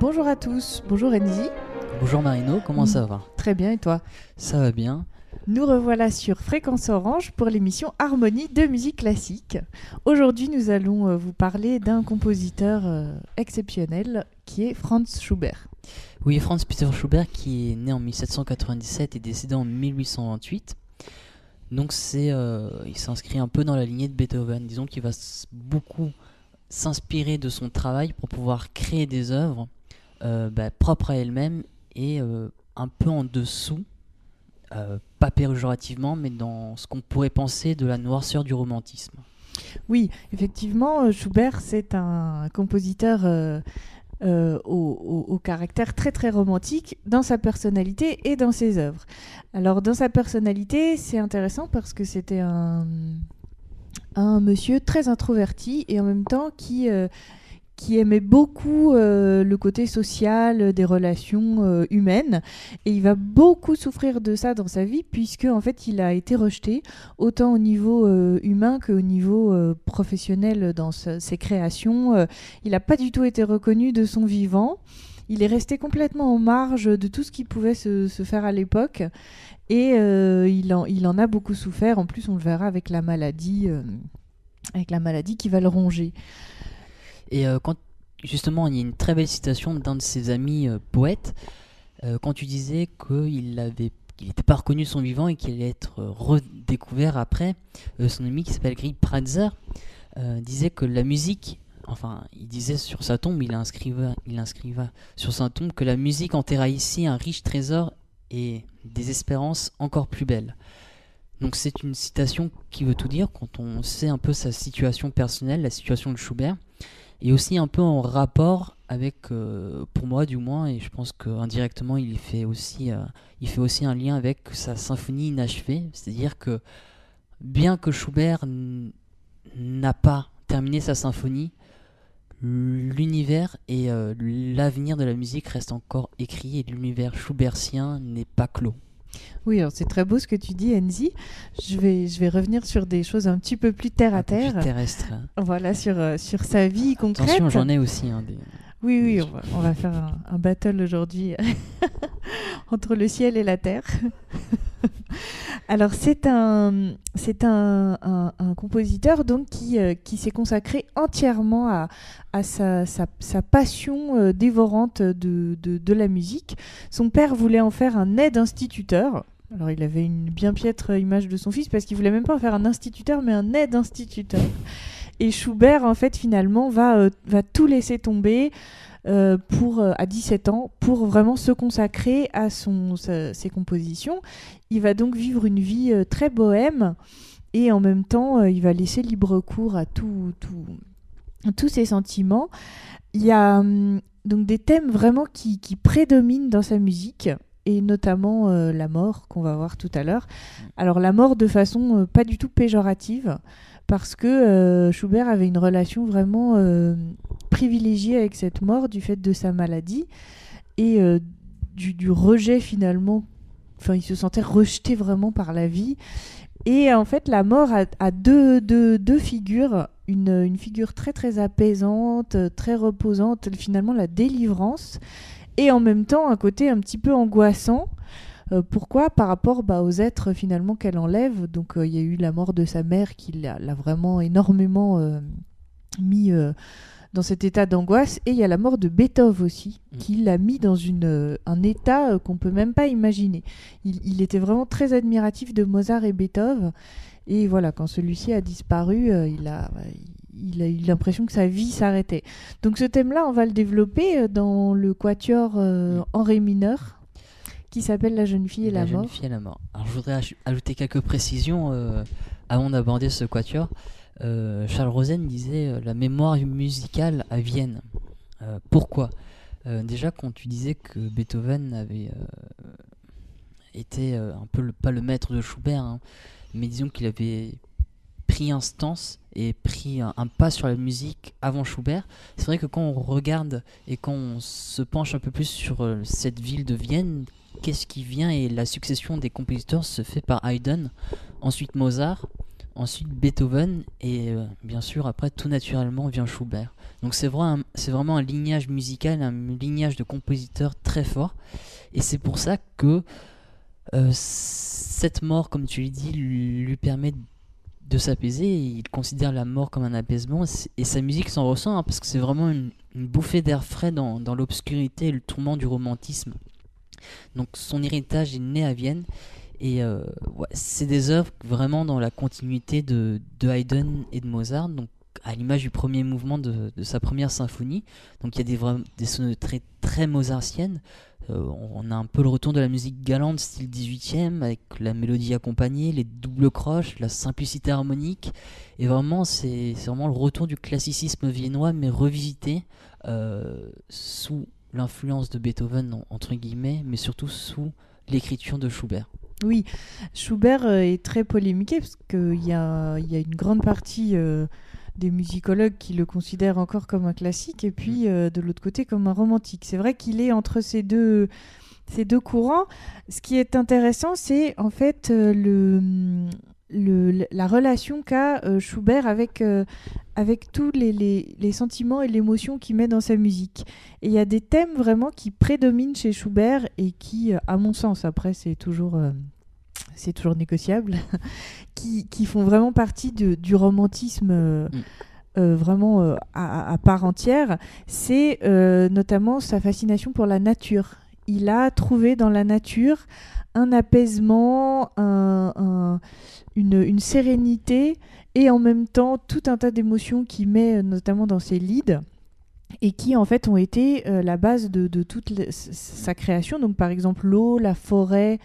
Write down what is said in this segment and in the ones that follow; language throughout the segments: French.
Bonjour à tous, bonjour Enzi. Bonjour Marino, comment ça va? Très bien et toi? Ça va bien. Nous revoilà sur Fréquence Orange pour l'émission Harmonie de musique classique. Aujourd'hui, nous allons euh, vous parler d'un compositeur euh, exceptionnel qui est Franz Schubert. Oui, Franz Peter Schubert qui est né en 1797 et décédé en 1828. Donc c'est, euh, il s'inscrit un peu dans la lignée de Beethoven. Disons qu'il va beaucoup s'inspirer de son travail pour pouvoir créer des œuvres bah, propres à elle-même et un peu en dessous euh, pas péjorativement, mais dans ce qu'on pourrait penser de la noirceur du romantisme. Oui, effectivement, euh, Schubert, c'est un compositeur euh, au, caractère très très romantique dans sa personnalité et dans ses œuvres. Alors, dans sa personnalité, c'est intéressant parce que c'était un monsieur très introverti et en même temps qui qui aimait beaucoup euh, le côté social des relations euh, humaines. Et il va beaucoup souffrir de ça dans sa vie puisque en fait il a été rejeté autant au niveau euh, humain qu'au niveau professionnel dans ses créations. Il n'a pas du tout été reconnu de son vivant. Il est resté complètement en marge de tout ce qui pouvait se, se faire à l'époque. Et il en, il en a beaucoup souffert. En plus on le verra avec la maladie avec la maladie qui va le ronger et euh, quand justement, il y a une très belle citation d'un de ses amis euh, poètes, euh, quand tu disais qu'il avait il n'était pas reconnu son vivant et qu'il allait être redécouvert après. son ami qui s'appelle Greg Pratzer disait que la musique, enfin, il disait sur sa tombe, il inscriva, il inscriva sur sa tombe que la musique enterra ici un riche trésor et des espérances encore plus belles. Donc c'est une citation qui veut tout dire quand on sait un peu sa situation personnelle, la situation de Schubert et aussi un peu en rapport avec, euh, pour moi du moins, et je pense qu'indirectement il fait aussi, euh, il fait aussi un lien avec sa symphonie inachevée, c'est-à-dire que bien que Schubert n'a pas terminé sa symphonie, l'univers et euh, l'avenir de la musique restent encore écrits et l'univers schubertien n'est pas clos. Oui, c'est très beau ce que tu dis, Enzi. Je vais, je vais revenir sur des choses un petit peu plus terre à terre. Plus terrestre. Voilà, sur, euh, sur sa vie concrète. Attention, j'en ai aussi. Hein, oui, oui, on va, faire un, battle aujourd'hui entre le ciel et la terre. Alors c'est un, c'est un, un, compositeur donc qui, euh, qui s'est consacré entièrement à, à sa, sa, sa passion euh, dévorante de, de, de, la musique. Son père voulait en faire un aide instituteur. Alors il avait une bien piètre image de son fils parce qu'il voulait même pas en faire un instituteur mais un aide instituteur. Et Schubert, en fait, finalement, va, euh, va tout laisser tomber. Euh, pour, euh, à 17 ans pour vraiment se consacrer à son, ses compositions. Il va donc vivre une vie très bohème et en même temps, il va laisser libre cours à tout, tout, tous ses sentiments. Il y a hum, donc des thèmes vraiment qui, qui, prédominent dans sa musique et notamment la mort qu'on va voir tout à l'heure. Alors la mort de façon pas du tout péjorative parce que euh, Schubert avait une relation vraiment euh, privilégiée avec cette mort du fait de sa maladie et euh, du, rejet finalement. Enfin, il se sentait rejeté vraiment par la vie. Et en fait, la mort a, deux, deux, figures. Une, une, figure très très apaisante, très reposante, finalement la délivrance, et en même temps un côté un petit peu angoissant euh, pourquoi Par rapport bah, aux êtres finalement qu'elle enlève? Donc euh, il y a eu la mort de sa mère qui l'a vraiment énormément euh, mis dans cet état d'angoisse. Et il y a la mort de Beethoven aussi, mm. qui l'a mis dans une, un état qu'on peut même pas imaginer. Il, était vraiment très admiratif de Mozart et Beethoven. Et voilà, quand celui-ci a disparu, il a, il a eu l'impression que sa vie s'arrêtait. Donc ce thème-là, on va le développer dans le quatuor en ré mineur qui s'appelle La jeune fille et la, la mort. Jeune fille et la mort. Alors je voudrais ajouter quelques précisions euh, avant d'aborder ce quatuor. Euh, Charles Rosen disait euh, la mémoire musicale à Vienne. pourquoi? Déjà quand tu disais que Beethoven avait été un peu le, pas le maître de Schubert, hein, mais disons qu'il avait pris instance et pris un, pas sur la musique avant Schubert. C'est vrai que quand on regarde et quand on se penche un peu plus sur cette ville de Vienne qu'est-ce qui vient et la succession des compositeurs se fait par Haydn, ensuite Mozart, ensuite Beethoven, et euh, bien sûr, après, tout naturellement, vient Schubert. Donc c'est vraiment, vraiment un lignage musical, un lignage de compositeurs très fort. Et c'est pour ça que euh, cette mort, comme tu l'as dit, lui, lui permet de s'apaiser. Il considère la mort comme un apaisement. Et sa musique s'en ressent, hein, parce que c'est vraiment une, une bouffée d'air frais dans, dans l'obscurité et le tourment du romantisme. Donc son héritage est né à Vienne. Et euh, c'est des œuvres vraiment dans la continuité de, Haydn et de Mozart. Donc à l'image du premier mouvement de, sa première symphonie. Donc il y a des, des très, très mozartiennes. Euh, on a un peu le retour de la musique galante style 18e avec la mélodie accompagnée, les doubles croches, la simplicité harmonique. Et vraiment, c'est c'est vraiment le retour du classicisme viennois, mais revisité euh, sous l'influence de Beethoven, en- entre guillemets, mais surtout sous l'écriture de Schubert. Oui, Schubert euh, est très polémiqué parce qu'il y a, il y a une grande partie euh, des musicologues qui le considèrent encore comme un classique et puis euh, de l'autre côté comme un romantique. C'est vrai qu'il est entre ces deux, ces deux courants. Ce qui est intéressant, c'est en fait euh, le, le- la relation qu'a euh, Schubert avec, euh, avec tous les, les- les sentiments et l'émotion qu'il met dans sa musique. Et il y a des thèmes vraiment qui prédominent chez Schubert et qui, euh, à mon sens, après c'est toujours, euh, c'est toujours négociable, qui, qui font vraiment partie de- du romantisme. Mm. vraiment à, à part entière, c'est notamment sa fascination pour la nature. Il a trouvé dans la nature un apaisement, un- un- une, sérénité et en même temps tout un tas d'émotions qu'il met euh, notamment dans ses leads et qui en fait ont été euh, la base de, toute sa création. Donc par exemple l'eau, la forêt,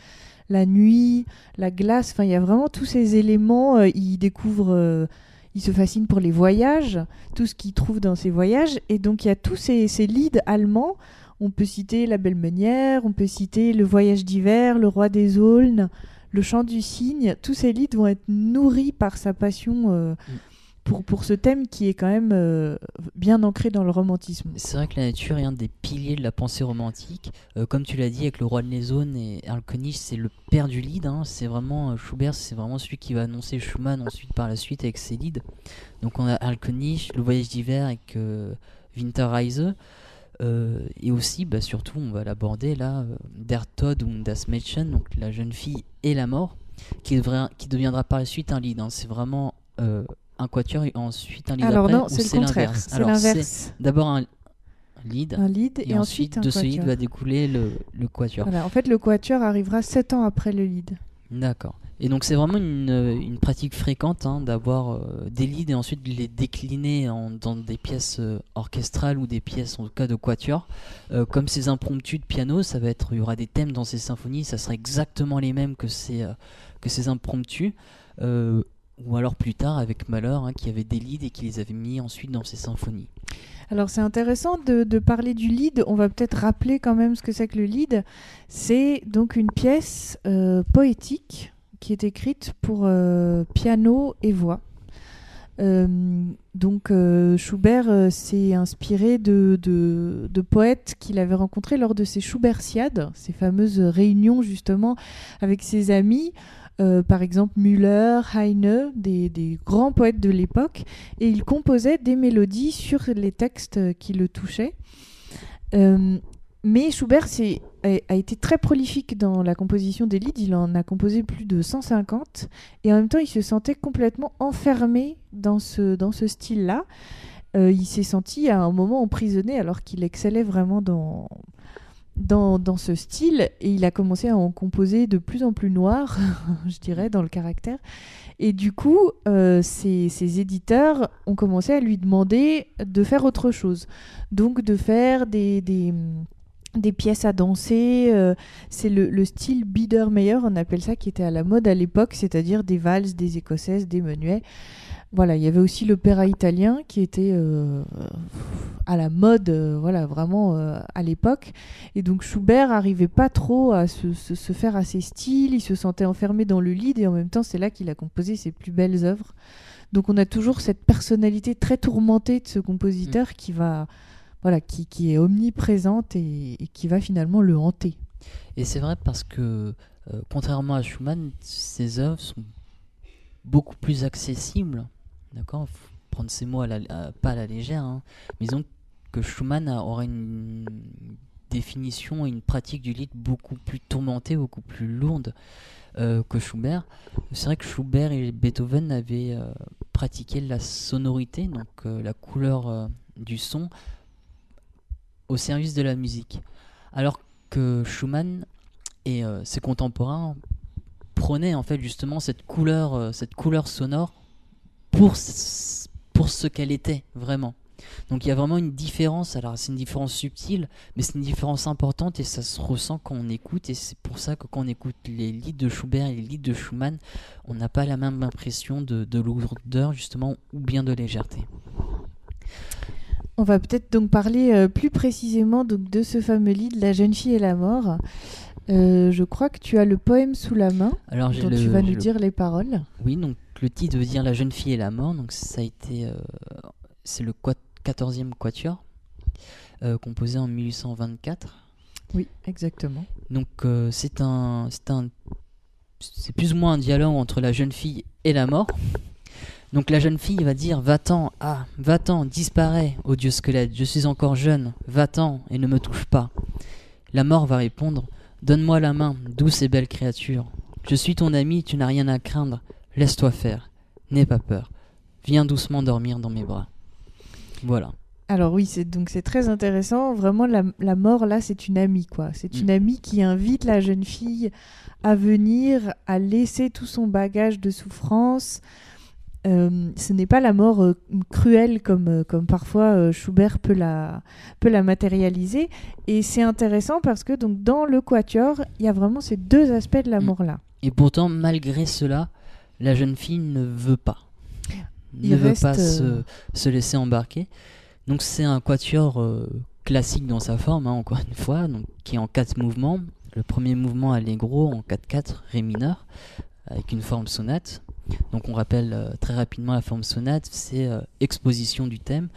la nuit, la glace, enfin il y a vraiment tous ces éléments. euh, il découvre, il se fascine pour les voyages, tout ce qu'il trouve dans ses voyages et donc il y a tous ces, ces leads allemands. On peut citer La Belle Meunière, on peut citer Le Voyage d'hiver, Le Roi des Aulnes, Le Chant du Cygne. Tous ces leads vont être nourris par sa passion euh, pour, pour ce thème qui est quand même euh, bien ancré dans le romantisme. C'est vrai que la nature est un des piliers de la pensée romantique. Euh, comme tu l'as dit, avec le roi de les zones et c'est le père du lead. hein. C'est vraiment Schubert, c'est vraiment celui qui va annoncer Schumann ensuite par la suite avec ses leads. Donc on a Erl König, le voyage d'hiver avec Winterreise. Euh, et aussi, bah, surtout, on va l'aborder là, euh, Der Tod und das Mädchen, donc la jeune fille et la mort, qui, deviendra par la suite un lead. hein. C'est vraiment euh, un quatuor et ensuite un lead Alors après, non, c'est l'inverse? C'est Alors, l'inverse. D'abord un lead, Un lead et, et, ensuite, un de ce lead va découler le, le quatuor. Voilà, en fait, le quatuor arrivera sept ans après le lead. D'accord. Et donc c'est vraiment une, euh, pratique fréquente hein, d'avoir euh, des leads et ensuite de les décliner dans des pièces euh, orchestrales ou des pièces en tout cas de quatuor. Comme ces impromptus de piano, ça va être, il y aura des thèmes dans ces symphonies, ça sera exactement les mêmes que ces, que ces impromptus. Ou alors plus tard avec Malheur hein, qui avait des leads et qui les avait mis ensuite dans ses symphonies. Alors c'est intéressant de, parler du lead. On va peut-être rappeler quand même ce que c'est que le lead. C'est donc une pièce poétique qui est écrite pour euh, piano et voix. Euh, donc euh, Schubert s'est inspiré de, poètes qu'il avait rencontrés lors de ses Schubertiades, ces fameuses réunions justement avec ses amis, par exemple Müller, Heine, des, grands poètes de l'époque, et il composait des mélodies sur les textes qui le touchaient. Mais Schubert a, été très prolifique dans la composition des leads, il en a composé plus de 150, et en même temps il se sentait complètement enfermé dans ce, style-là. Euh, il s'est senti à un moment emprisonné alors qu'il excellait vraiment dans, dans, dans ce style, et il a commencé à en composer de plus en plus noir, je dirais, dans le caractère. Et du coup, euh, ses, ses éditeurs ont commencé à lui demander de faire autre chose. Donc de faire des, des pièces à danser. euh, c'est le, le style Biedermeier, on appelle ça, qui était à la mode à l'époque, c'est-à-dire des valses, des écossaises, des menuets. Voilà, il y avait aussi l'opéra italien qui était euh, à la mode, euh, voilà, vraiment à l'époque. Et donc Schubert arrivait pas trop à se, se- se faire à ses styles, il se sentait enfermé dans le lead et en même temps c'est là qu'il a composé ses plus belles œuvres. Donc on a toujours cette personnalité très tourmentée de ce compositeur qui va, voilà, qui, qui est omniprésente et, qui va finalement le hanter. Et c'est vrai parce que, euh, contrairement à Schumann, ses œuvres sont beaucoup plus accessible. D'accord prendre ces mots à la- pas à la légère. hein. Mais disons que Schumann a- aura une définition et une pratique du lied beaucoup plus tourmentée, beaucoup plus lourde euh, que Schubert. C'est vrai que Schubert et Beethoven avaient euh, pratiqué la sonorité, donc la couleur du son, au service de la musique. Alors que Schumann et euh, ses contemporains prônaient en fait justement cette couleur, euh, cette couleur sonore pour, pour ce qu'elle était vraiment. Donc il y a vraiment une différence, alors c'est une différence subtile, mais c'est une différence importante et ça se ressent quand on écoute et c'est pour ça que quand on écoute les lieds de Schubert et les lieds de Schumann, on n'a pas la même impression de, de lourdeur justement ou bien de légèreté. On va peut-être donc parler euh, plus précisément donc, de ce fameux livre, La jeune fille et la mort. Euh, je crois que tu as le poème sous la main, Alors dont le, tu vas nous le- dire les paroles. Oui, donc le titre veut dire La jeune fille et la mort, donc ça a été, euh, c'est le quat- 14e quatuor, composé en 1824. Oui, exactement. Donc c'est un, c'est un, c'est plus ou moins un dialogue entre la jeune fille et la mort. Donc la jeune fille va dire va-t'en, ah, va-t'en, disparais, ô dieu squelette, je suis encore jeune, va-t'en et ne me touche pas. La mort va répondre donne-moi la main, douce et belle créature. Je suis ton ami, tu n'as rien à craindre, laisse-toi faire, n'aie pas peur, viens doucement dormir dans mes bras. Voilà. Alors oui, c'est donc c'est très intéressant. Vraiment, la, la mort là, c'est une amie quoi. C'est Mm. une amie qui invite la jeune fille à venir, à laisser tout son bagage de souffrance. Euh, ce n'est pas la mort euh, cruelle comme, euh, comme parfois euh, Schubert peut la, peut la matérialiser. Et c'est intéressant parce que donc dans le quatuor, il y a vraiment ces deux aspects de la Mm. mort là. Et pourtant, malgré cela, la jeune fille ne veut pas. Il ne veut pas se, se laisser embarquer. Donc c'est un quatuor classique dans sa forme, hein, encore une fois, donc, qui est en quatre mouvements. Le premier mouvement allegro en 4-4, ré mineur, avec une forme sonate. Donc on rappelle euh, très rapidement la forme sonate, c'est euh, exposition du thème,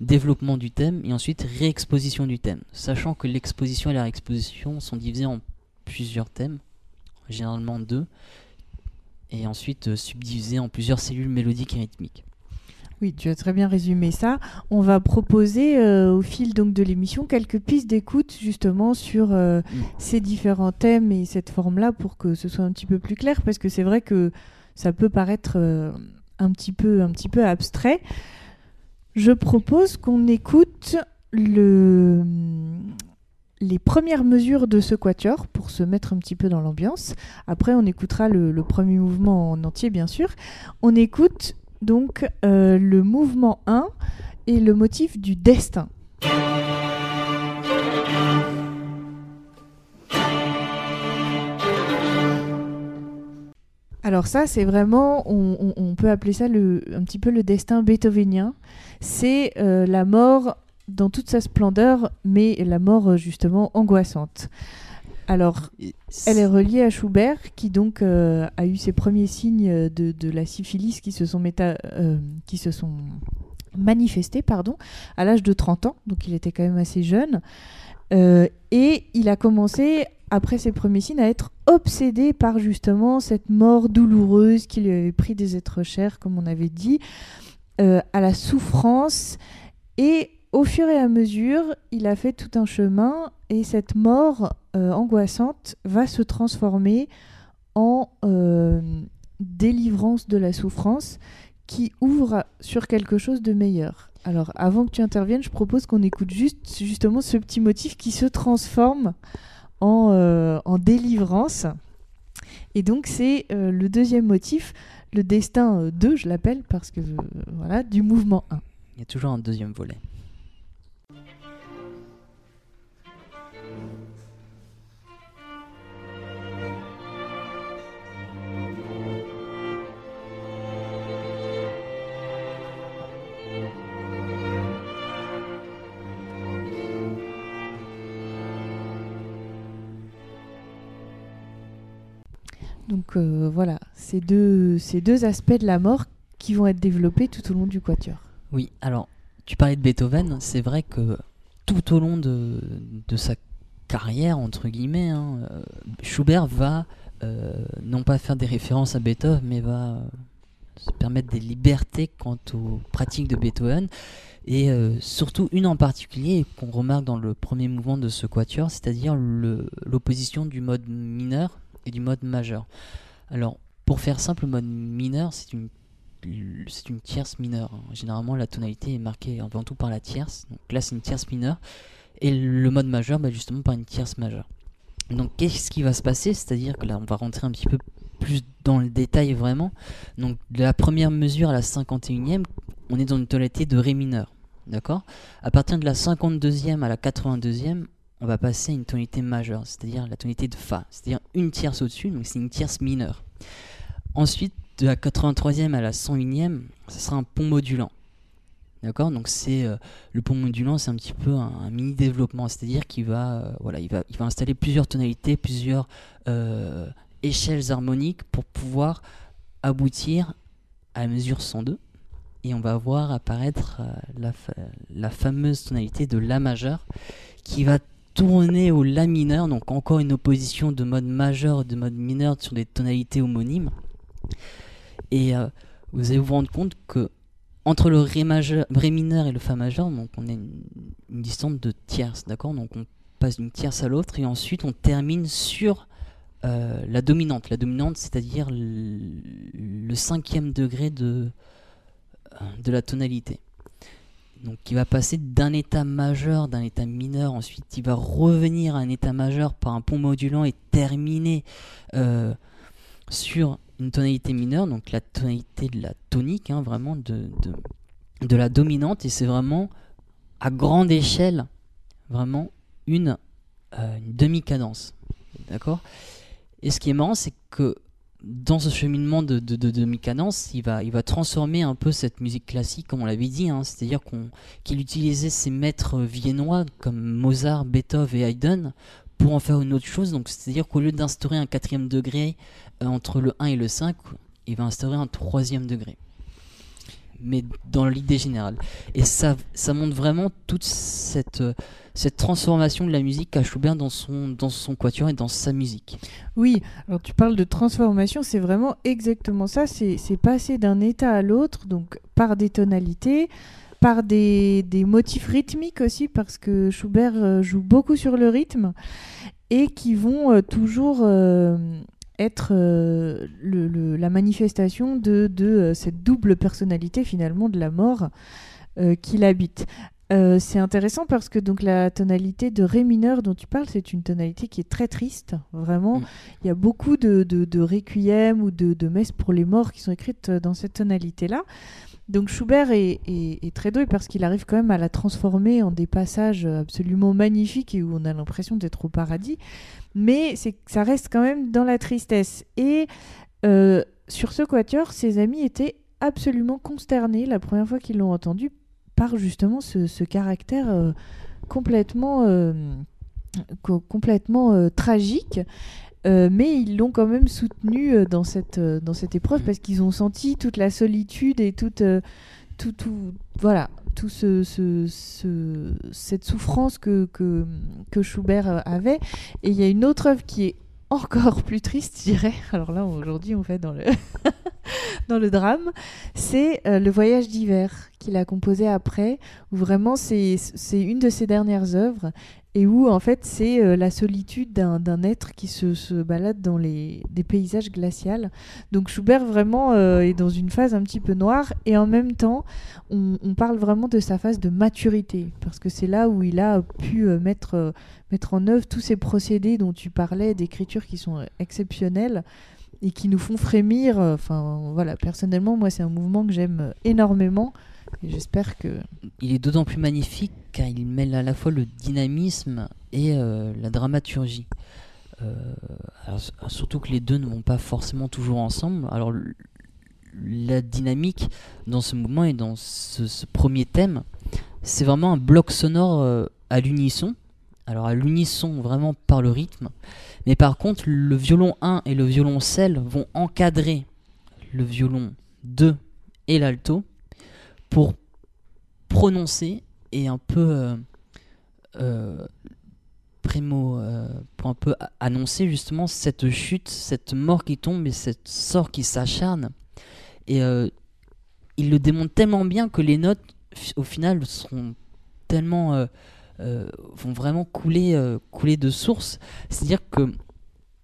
développement du thème et ensuite réexposition du thème. Sachant que l'exposition et la réexposition sont divisés en plusieurs thèmes, généralement deux, et ensuite euh, subdivisés en plusieurs cellules mélodiques et rythmiques. Oui, tu as très bien résumé ça. On va proposer euh, au fil donc de l'émission quelques pistes d'écoute justement sur euh, Mm. ces différents thèmes et cette forme-là pour que ce soit un petit peu plus clair parce que c'est vrai que ça peut paraître euh, un petit peu un petit peu abstrait. Je propose qu'on écoute le les premières mesures de ce quatuor pour se mettre un petit peu dans l'ambiance. Après, on écoutera le, le premier mouvement en entier, bien sûr. On écoute donc euh, le mouvement 1 et le motif du destin. Alors ça, c'est vraiment, on, peut appeler ça un petit peu le destin beethovenien. C'est euh, la mort dans toute sa splendeur, mais la mort euh, justement angoissante. Alors, elle est reliée à Schubert, qui donc euh, a eu ses premiers signes de, la syphilis qui se sont, manifestés pardon, à l'âge de 30 ans, donc il était quand même assez jeune. Et il a commencé, après ses premiers signes, à être obsédé par justement cette mort douloureuse qui lui avait pris des êtres chers, comme on avait dit, euh, à la souffrance. Et au fur et à mesure, il a fait tout un chemin et cette mort euh, angoissante va se transformer en euh, délivrance de la souffrance qui ouvre sur quelque chose de meilleur. Alors, avant que tu interviennes, je propose qu'on écoute juste justement ce petit motif qui se transforme en, euh, en délivrance. Et donc, c'est euh, le deuxième motif, le destin euh, 2, je l'appelle, parce que euh, voilà, du mouvement 1. Il y a toujours un deuxième volet. Donc euh, voilà, ces deux, ces deux aspects de la mort qui vont être développés tout au long du quatuor. Oui, alors, tu parlais de Beethoven, c'est vrai que tout au long de, de sa carrière, entre guillemets, hein, euh, Schubert va euh, non pas faire des références à Beethoven, mais va se permettre des libertés quant aux pratiques de Beethoven. Et surtout une en particulier qu'on remarque dans le premier mouvement de ce quatuor, c'est-à-dire l'opposition du mode mineur et du mode majeur. Alors, pour faire simple, le mode mineur, c'est une, c'est une tierce mineure. Généralement, la tonalité est marquée avant tout par la tierce. Donc là, c'est une tierce mineure. Et le mode majeur, bah, justement, par une tierce majeure. Donc, qu'est-ce qui va se passer? C'est-à-dire que là, on va rentrer un petit peu plus dans le détail vraiment. Donc, de la première mesure à la 51e, on est dans une tonalité de Ré mineur. D'accord? À partir de la 52e à la 82e, on va passer à une tonalité majeure, c'est-à-dire la tonalité de Fa, c'est-à-dire une tierce au-dessus, donc c'est une tierce mineure. Ensuite, de la 83e à la 101e, ce sera un pont modulant. D'accord? Donc c'est euh, le pont modulant, c'est un petit peu un, mini développement, c'est-à-dire qu'il va, euh, voilà, il va, il va installer plusieurs tonalités, plusieurs euh, échelles harmoniques pour pouvoir aboutir à la mesure 102 et on va voir apparaître la, la fameuse tonalité de La majeur qui va tourner au La mineur, donc encore une opposition de mode majeur et de mode mineur sur des tonalités homonymes. Et vous allez vous rendre compte que entre le ré, mineur et le fa majeur, on a une, distance de tierce, d'accord? Donc on passe d'une tierce à l'autre et ensuite on termine sur euh, la dominante. La dominante, c'est-à-dire le, cinquième degré de, euh, de la tonalité. Donc il va passer d'un état majeur, d'un état mineur, ensuite il va revenir à un état majeur par un pont modulant et terminer euh, sur une tonalité mineure, donc la tonalité de la tonique, hein, vraiment de, la dominante, et c'est vraiment à grande échelle, vraiment une, euh, une demi-cadence. D'accord? Et ce qui est marrant, c'est que dans ce cheminement de, de, demi-cadence, il va, transformer un peu cette musique classique, comme on l'avait dit, hein, c'est-à-dire qu'il utilisait ses maîtres viennois comme Mozart, Beethoven et Haydn pour en faire une autre chose. Donc, c'est-à-dire qu'au lieu d'instaurer un quatrième degré euh, entre le 1 et le 5, il va instaurer un troisième degré. Mais dans l'idée générale. Et ça, montre vraiment toute cette, euh, transformation de la musique qu'a Schubert dans son, dans quatuor et dans sa musique. Oui, alors tu parles de transformation, c'est vraiment exactement ça. C'est passer d'un état à l'autre, donc par des tonalités, par des, motifs rythmiques aussi, parce que Schubert euh, joue beaucoup sur le rythme, et qui vont euh, toujours être le, la manifestation de, de cette double personnalité finalement de la mort qui l'habite. c'est intéressant parce que donc la tonalité de ré mineur dont tu parles, c'est une tonalité qui est très triste, vraiment. Mm. Il y a beaucoup de, de, de requiem ou de, de messes pour les morts qui sont écrites dans cette tonalité-là. Donc Schubert est, très doué parce qu'il arrive quand même à la transformer en des passages absolument magnifiques et où on a l'impression d'être au paradis. Mais ça reste quand même dans la tristesse. Et euh, sur ce quatuor, ses amis étaient absolument consternés la première fois qu'ils l'ont entendu par justement ce, caractère euh, complètement, euh, complètement tragique. Euh, mais ils l'ont quand même soutenu dans cette, dans cette épreuve parce qu'ils ont senti toute la solitude et toute, tout, voilà, tout ce, ce, cette souffrance que, que, que, Schubert avait. Et il y a une autre œuvre qui est encore plus triste, je dirais. Alors là, aujourd'hui, on fait dans le, dans le drame. C'est Le Voyage d'hiver qu'il a composé après, où vraiment c'est une de ses dernières œuvres et où en fait c'est euh, la solitude d'un être qui se, se, balade dans les, des paysages glaciaux. Donc Schubert vraiment euh, est dans une phase un petit peu noire et en même temps on, parle vraiment de sa phase de maturité parce que c'est là où il a pu euh, mettre, mettre en œuvre tous ces procédés dont tu parlais d'écriture qui sont exceptionnels et qui nous font frémir. Enfin voilà, personnellement moi c'est un mouvement que j'aime énormément j'espère que. Il est d'autant plus magnifique car il mêle à la fois le dynamisme et euh, la dramaturgie. Euh, surtout que les deux ne vont pas forcément toujours ensemble. Alors, la dynamique dans ce mouvement et dans ce, premier thème, c'est vraiment un bloc sonore euh, à l'unisson. Alors, à l'unisson vraiment par le rythme. Mais par contre, le violon 1 et le violoncelle vont encadrer le violon 2 et l'alto pour prononcer et un peu euh, euh, euh, pour un peu annoncer justement cette chute, cette mort qui tombe et cette sort qui s'acharne. Et il le démontre tellement bien que les notes, au final, seront tellement. Vont vraiment couler, couler de source. C'est-à-dire que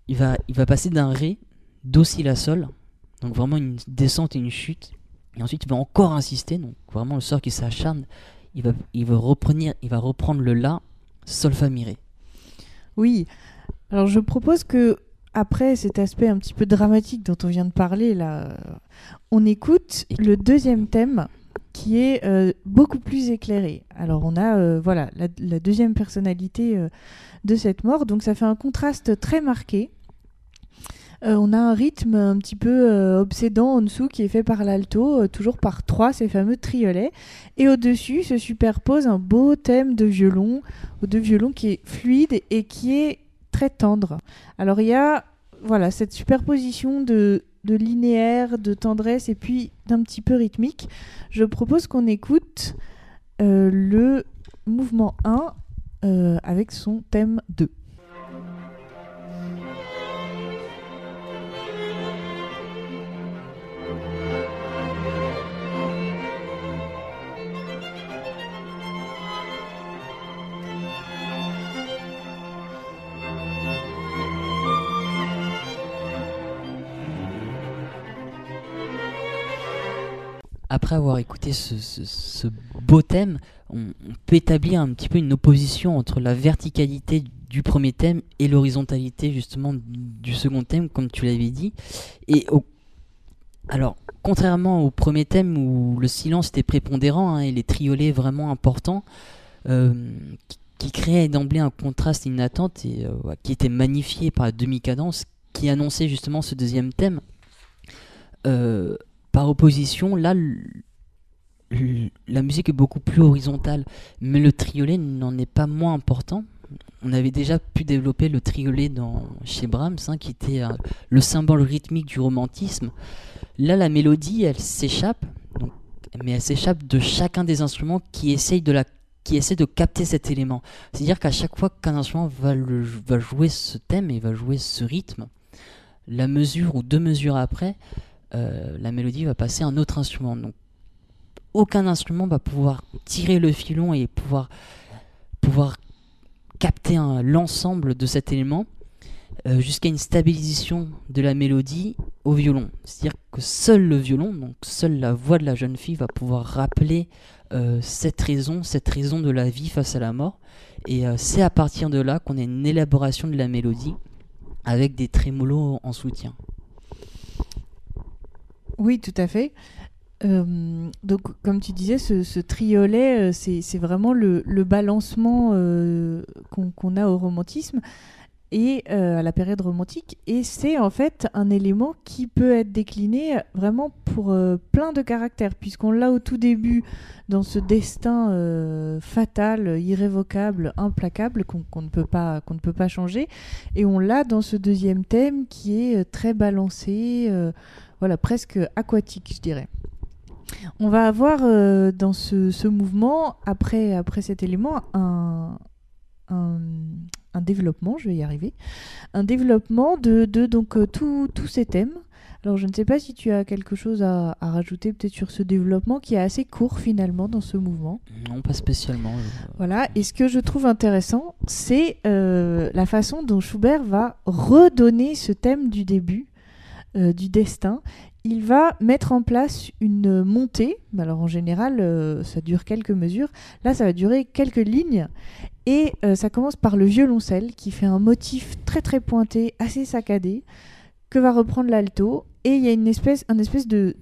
il va, il va passer d'un Ré, Do, Si, La, Sol, donc vraiment une descente et une chute. Et ensuite, il va encore insister, donc vraiment le sort qui s'acharne. Il va, il, va reprendre, il va reprendre le La, Sol, Fa, Mi, Ré. Oui. Alors je propose que après cet aspect un petit peu dramatique dont on vient de parler, là, on écoute le deuxième thème qui est euh, beaucoup plus éclairé. Alors on a euh, voilà la, deuxième personnalité euh, de cette mort, donc ça fait un contraste très marqué. On a un rythme un petit peu obsédant en dessous qui est fait par l'alto, toujours par trois, ces fameux triolets. Et au-dessus se superpose un beau thème de violon, de violon qui est fluide et qui est très tendre. Alors il y a voilà cette superposition de, linéaire, de tendresse et puis d'un petit peu rythmique. Je propose qu'on écoute euh, le mouvement 1 euh, avec son thème 2. Après avoir écouté ce, beau thème, on, peut établir un petit peu une opposition entre la verticalité du premier thème et l'horizontalité justement du second thème, comme tu l'avais dit. Et alors, contrairement au premier thème où le silence était prépondérant hein, et les triolets vraiment importants, euh, qui, créait d'emblée un contraste inattente et euh, qui était magnifié par la demi-cadence, qui annonçait justement ce deuxième thème. Euh, par opposition, là, la musique est beaucoup plus horizontale, mais le triolet n'en est pas moins important. On avait déjà pu développer le triolet dans, chez Brahms, hein, qui était euh, le symbole rythmique du romantisme. Là, la mélodie, elle s'échappe, mais elle s'échappe de chacun des instruments qui essayent de la qui essaie de capter cet élément. C'est-à-dire qu'à chaque fois qu'un instrument va, va jouer ce thème et va jouer ce rythme, la mesure ou deux mesures après, euh, la mélodie va passer à un autre instrument. Donc, aucun instrument va pouvoir tirer le filon et pouvoir, pouvoir capter l'ensemble de cet élément euh, jusqu'à une stabilisation de la mélodie au violon. C'est-à-dire que seul le violon, donc seule la voix de la jeune fille va pouvoir rappeler euh, cette raison, cette raison de la vie face à la mort. Et c'est à partir de là qu'on a une élaboration de la mélodie avec des trémolos en soutien. Oui, tout à fait. Euh, donc, comme tu disais, ce, triolet, euh, c'est vraiment le, balancement euh, qu'on a au romantisme et à la période romantique. Et c'est en fait un élément qui peut être décliné vraiment pour plein de caractères, puisqu'on l'a au tout début dans ce destin fatal, irrévocable, implacable qu'on ne, peut pas, qu'on ne peut pas changer. Et on l'a dans ce deuxième thème qui est très balancé voilà, presque aquatique, je dirais. On va avoir euh, dans ce, mouvement, après, après cet élément, un, un, développement, je vais y arriver, un développement de, de donc euh, tous ces thèmes. Alors je ne sais pas si tu as quelque chose à, rajouter peut-être sur ce développement qui est assez court finalement dans ce mouvement. Non, pas spécialement. Voilà, et ce que je trouve intéressant, c'est euh, la façon dont Schubert va redonner ce thème du début euh, du destin, il va mettre en place une montée. Alors en général, euh, ça dure quelques mesures. Là, ça va durer quelques lignes. Et euh, ça commence par le violoncelle qui fait un motif très très pointé, assez saccadé, que va reprendre l'alto. Et il y a une espèce, de,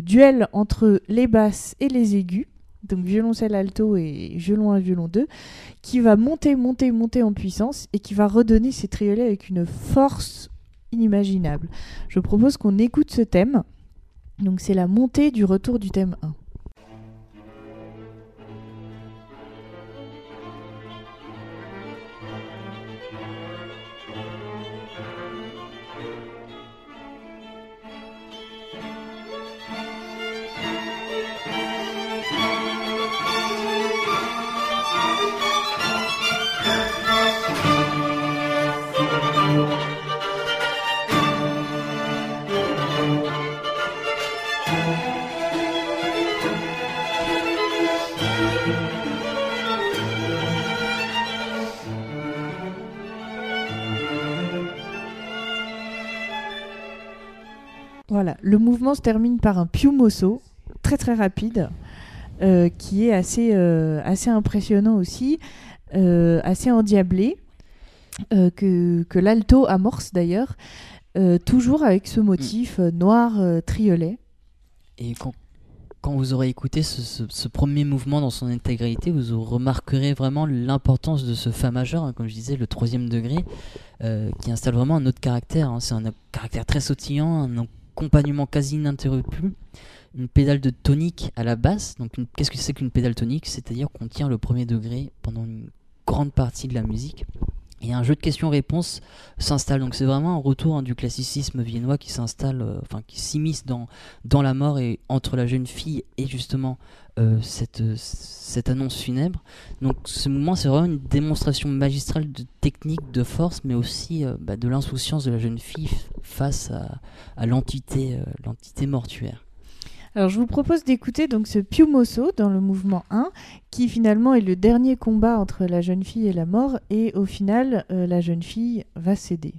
duel entre les basses et les aigus donc violoncelle alto et violon 1, violon 2, qui va monter, monter, monter en puissance et qui va redonner ces triolets avec une force inimaginable. Je propose qu'on écoute ce thème. Donc c'est la montée du retour du thème 1. Le mouvement se termine par un più mosso, très très rapide, euh, qui est assez, euh, assez impressionnant aussi, euh, assez endiablé, que, que l'alto amorce d'ailleurs, toujours avec ce motif noir triolet. Et quand, quand vous aurez écouté ce, premier mouvement dans son intégralité, vous remarquerez vraiment l'importance de ce Fa majeur, hein, comme je disais, le troisième degré, qui installe vraiment un autre caractère. hein. C'est un caractère très sautillant, un accompagnement quasi ininterrompu, une pédale de tonique à la basse. Donc, qu'est-ce que c'est qu'une pédale tonique? C'est-à-dire qu'on tient le premier degré pendant une grande partie de la musique. Et un jeu de questions-réponses s'installe. Donc c'est vraiment un retour hein, du classicisme viennois qui s'installe, euh, enfin qui s'immisce dans, dans la mort et entre la jeune fille et justement euh, cette, euh, cette annonce funèbre. Donc ce moment c'est vraiment une démonstration magistrale de technique, de force, mais aussi bah, de l'insouciance de la jeune fille face à, à l'entité, l'entité mortuaire. Alors je vous propose d'écouter donc ce Più mosso dans le mouvement 1, qui finalement est le dernier combat entre la jeune fille et la mort, et au final euh, la jeune fille va céder.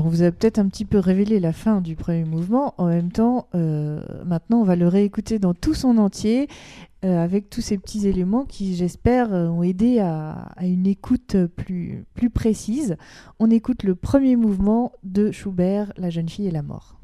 Alors on vous a peut-être un petit peu révélé la fin du premier mouvement. En même temps, euh, maintenant on va le réécouter dans tout son entier, euh, avec tous ces petits éléments qui, j'espère, euh, ont aidé à, à une écoute plus, plus précise. On écoute le premier mouvement de Schubert, La jeune fille et la mort.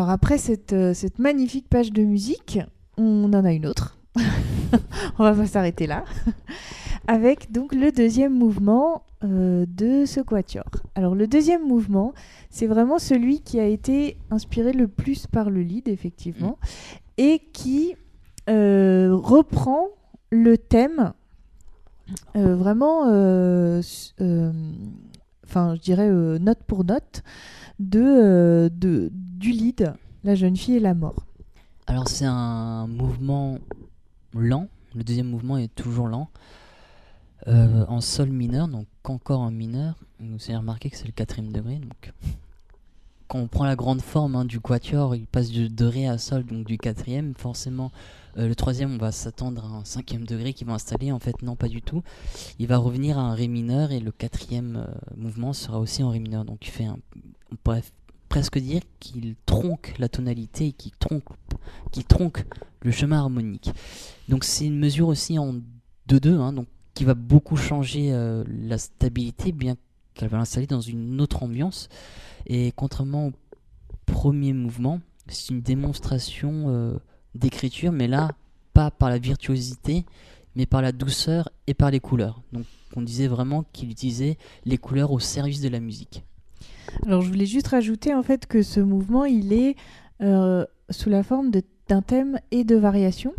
Alors après cette, euh, cette magnifique page de musique, on en a une autre. on va pas s'arrêter là. Avec donc le deuxième mouvement euh, de ce quatuor. Alors le deuxième mouvement, c'est vraiment celui qui a été inspiré le plus par le lead, effectivement, et qui euh, reprend le thème euh, vraiment, enfin je dirais euh, note pour note, de, euh, de, du lead, la jeune fille et la mort. Alors c'est un mouvement lent, le deuxième mouvement est toujours lent, euh, en sol mineur, donc encore en mineur. Vous avez remarqué que c'est le quatrième degré, donc quand on prend la grande forme hein, du quatuor, il passe de, de ré à sol, donc du quatrième, forcément euh, le troisième on va s'attendre à un cinquième degré qui va installer, en fait non pas du tout. Il va revenir à un ré mineur et le quatrième euh, mouvement sera aussi en ré mineur, donc il fait un, on pourrait presque dire qu'il tronque la tonalité et qu'il tronque, tronque le chemin harmonique. Donc c'est une mesure aussi en 2-2, hein, qui va beaucoup changer euh, la stabilité, bien qu'elle va l'installer dans une autre ambiance. Et contrairement au premier mouvement, c'est une démonstration d'écriture, mais là, pas par la virtuosité, mais par la douceur et par les couleurs. Donc on disait vraiment qu'il utilisait les couleurs au service de la musique. Alors je voulais juste rajouter en fait que ce mouvement, il est euh, sous la forme d'un thème et de variations.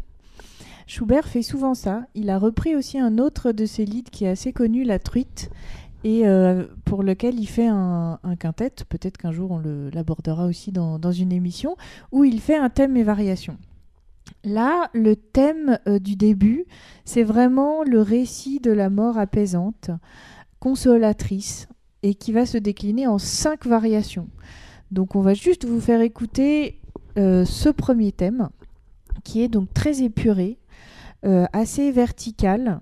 Schubert fait souvent ça. Il a repris aussi un autre de ses leads qui est assez connu, la truite, et euh, pour lequel il fait un, un quintet. Peut-être qu'un jour on l'abordera aussi dans, dans une émission, où il fait un thème et variations. Là, le thème euh, du début, c'est vraiment le récit de la mort apaisante, consolatrice, et qui va se décliner en cinq variations. Donc on va juste vous faire écouter euh, ce premier thème, qui est donc très épuré, euh, assez vertical,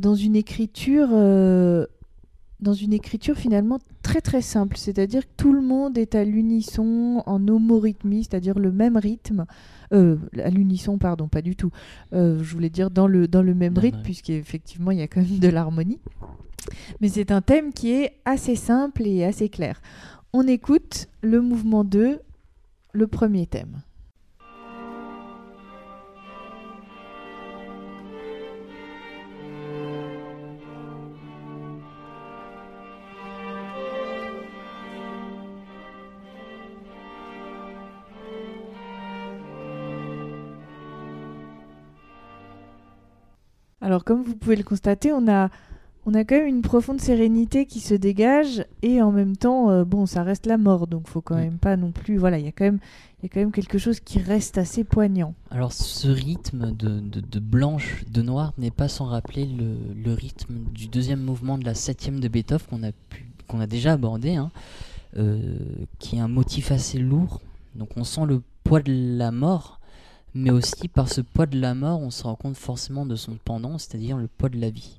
dans une écriture, dans une écriture finalement très très simple. C'est-à-dire que tout le monde est à l'unisson, en homorythmie, c'est-à-dire le même rythme. Euh, à l'unisson, pardon, pas du tout. Euh, je voulais dire dans le, dans le même rythme, puisqu'effectivement il y a quand même de l'harmonie. Mais c'est un thème qui est assez simple et assez clair. On écoute le mouvement 2, le premier thème. Alors comme vous pouvez le constater, on a, on a quand même une profonde sérénité qui se dégage et en même temps, euh, bon, ça reste la mort, donc faut quand Mm. même pas non plus. Voilà, il y a quand même, il y a quand même quelque chose qui reste assez poignant. Alors ce rythme de, de, de blanche, de noir n'est pas sans rappeler le, le rythme du deuxième mouvement de la septième de Beethoven qu'on a, pu, qu'on a déjà abordé, hein, euh, qui est un motif assez lourd. Donc on sent le poids de la mort, mais aussi par ce poids de la mort, on se rend compte forcément de son pendant, c'est-à-dire le poids de la vie.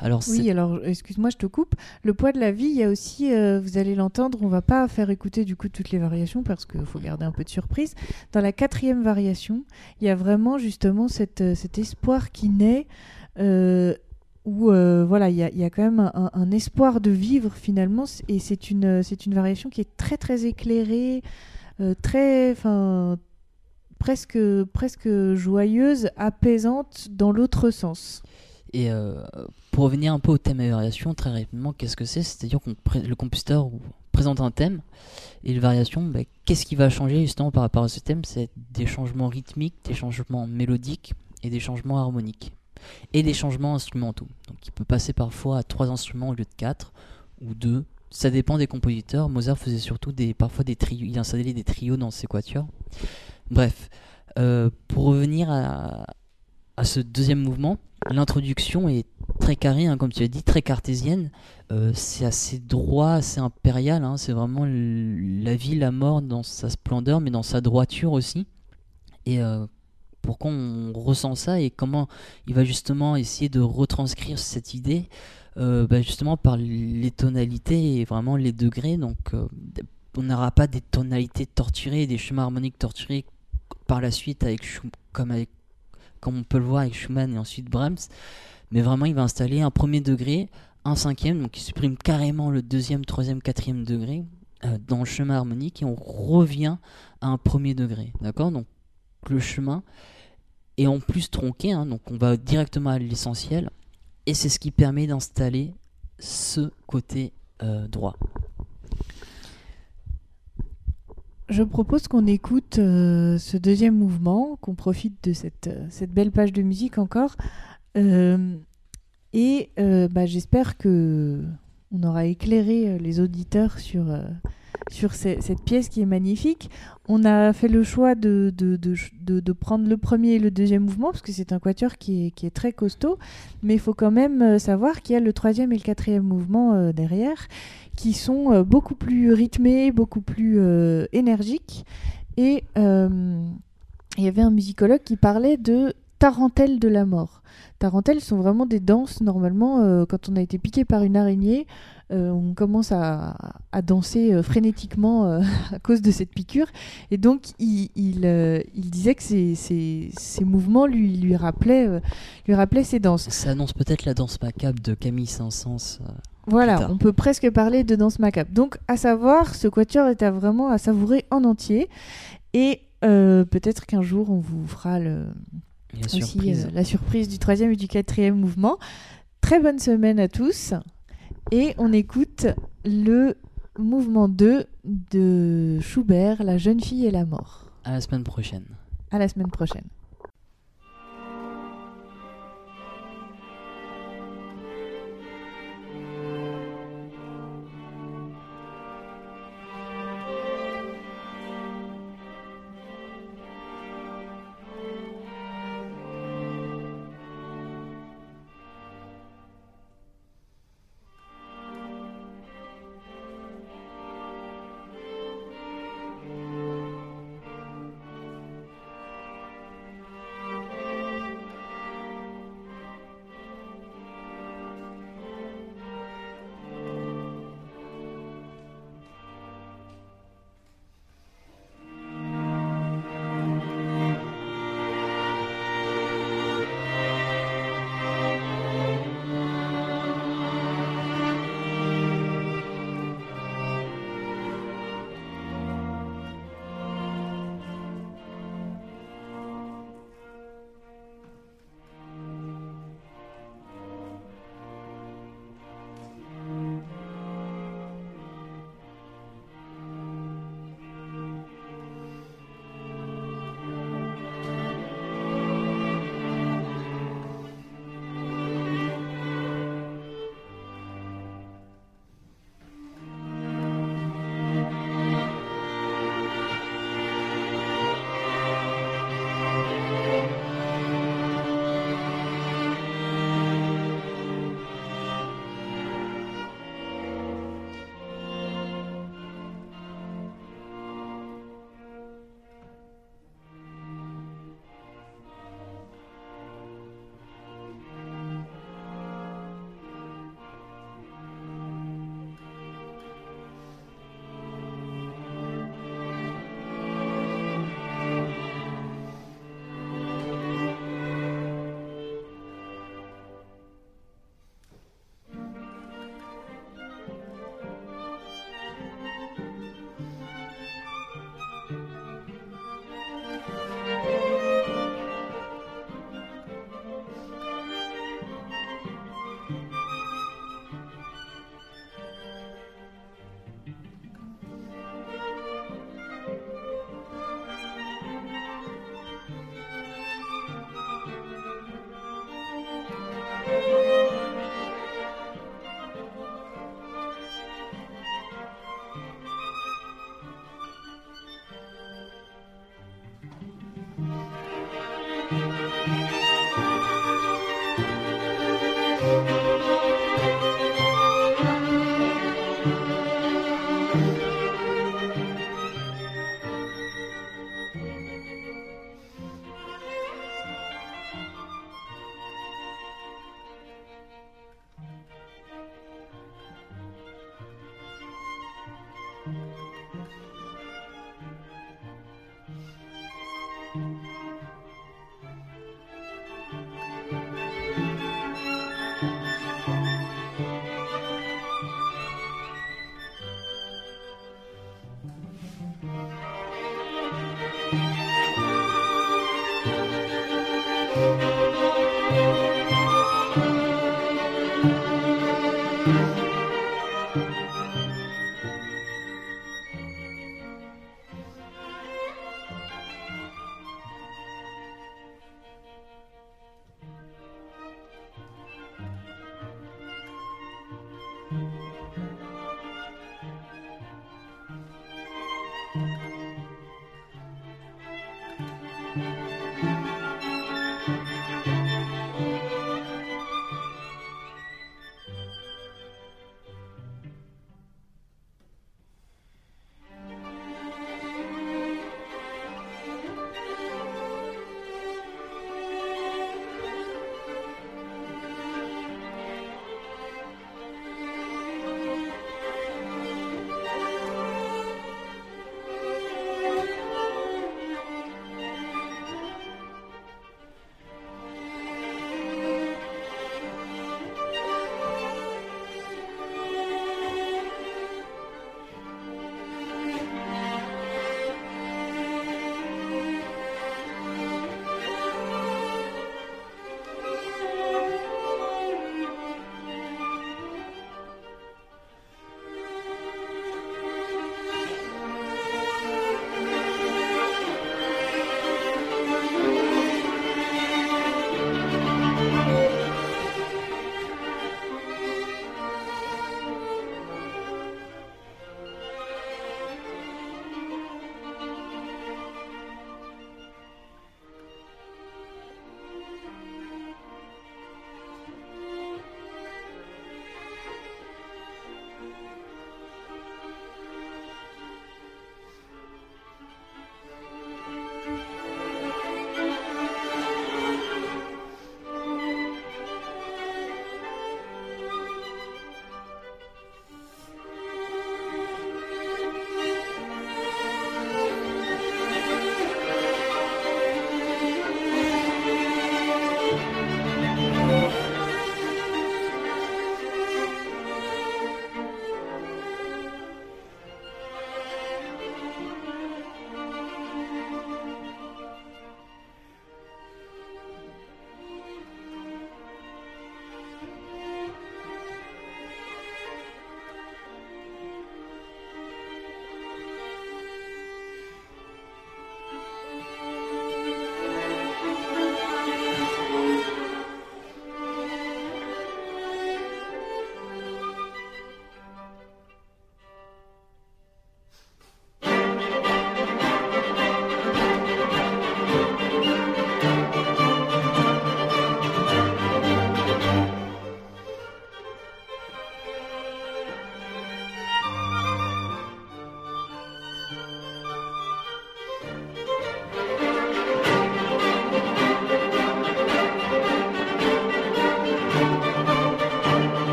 Alors Oui, alors excuse-moi, je te coupe. Le poids de la vie, il y a aussi, euh, vous allez l'entendre, on va pas faire écouter du coup toutes les variations parce qu'il faut garder un peu de surprise. Dans la quatrième variation, il y a vraiment justement cette, euh, cet espoir qui naît. euh, où euh, voilà, il y, a- il y a quand même un, un espoir de vivre finalement, et c'est une, c'est une variation qui est très très éclairée, très, enfin, presque, presque joyeuse, apaisante dans l'autre sens. Et euh, pour revenir un peu au thème et variation, très rapidement, qu'est-ce que c'est? C'est-à-dire que le compositeur présente un thème et les variations, bah, qu'est-ce qui va changer justement par rapport à ce thème? C'est des changements rythmiques, des changements mélodiques et des changements harmoniques. Et des changements instrumentaux. Donc il peut passer parfois à trois instruments au lieu de quatre ou deux. Ça dépend des compositeurs. Mozart faisait surtout des, parfois des trios. Il installait des trios dans ses quatuors. Bref, euh, pour revenir à, ce deuxième mouvement, l'introduction est très carrée, hein, comme tu as dit, très cartésienne. Euh, c'est assez droit, assez impérial. hein, c'est vraiment la vie, la mort dans sa splendeur, mais dans sa droiture aussi. Et euh, pourquoi on ressent ça et comment il va justement essayer de retranscrire cette idée bah, justement par les tonalités et vraiment les degrés. Donc on n'aura pas des tonalités torturées, des chemins harmoniques torturés par la suite avec comme avec comme on peut le voir avec Schumann et ensuite Brahms, mais vraiment il va installer un premier degré, un cinquième, donc il supprime carrément le deuxième, troisième, quatrième degré, euh, dans le chemin harmonique et on revient à un premier degré. D'accord? Donc le chemin est en plus tronqué, hein, donc on va directement à l'essentiel et c'est ce qui permet d'installer ce côté euh, droit. Je propose qu'on écoute euh, ce deuxième mouvement, qu'on profite de cette, euh, belle page de musique encore. Euh, et bah, j'espère que on aura éclairé les auditeurs sur, sur cette pièce qui est magnifique. On a fait le choix de, de, de, prendre le premier et le deuxième mouvement, parce que c'est un quatuor qui est, qui est, très costaud. Mais il faut quand même savoir qu'il y a le troisième et le quatrième mouvement derrière qui sont euh, beaucoup plus rythmés, beaucoup plus euh, énergiques. Et euh, il y avait un musicologue qui parlait de tarentelles de la mort. Tarentelles sont vraiment des danses, normalement, quand on a été piqué par une araignée, on commence à, danser frénétiquement à cause de cette piqûre. Et donc, il, il, disait que ces, mouvements lui, lui, rappelaient, lui rappelaient ces danses. Ça annonce peut-être la danse macabre de Camille Saint-Saëns. Voilà, on peut presque parler de danse macabre. Donc, à savoir, ce quatuor est à vraiment à savourer en entier. Et euh, peut-être qu'un jour, on vous fera le, la, surprise. Euh, la surprise du troisième et du quatrième mouvement. Très bonne semaine à tous. Et on écoute le mouvement 2 de Schubert, La jeune fille et la mort. À la semaine prochaine. À la semaine prochaine.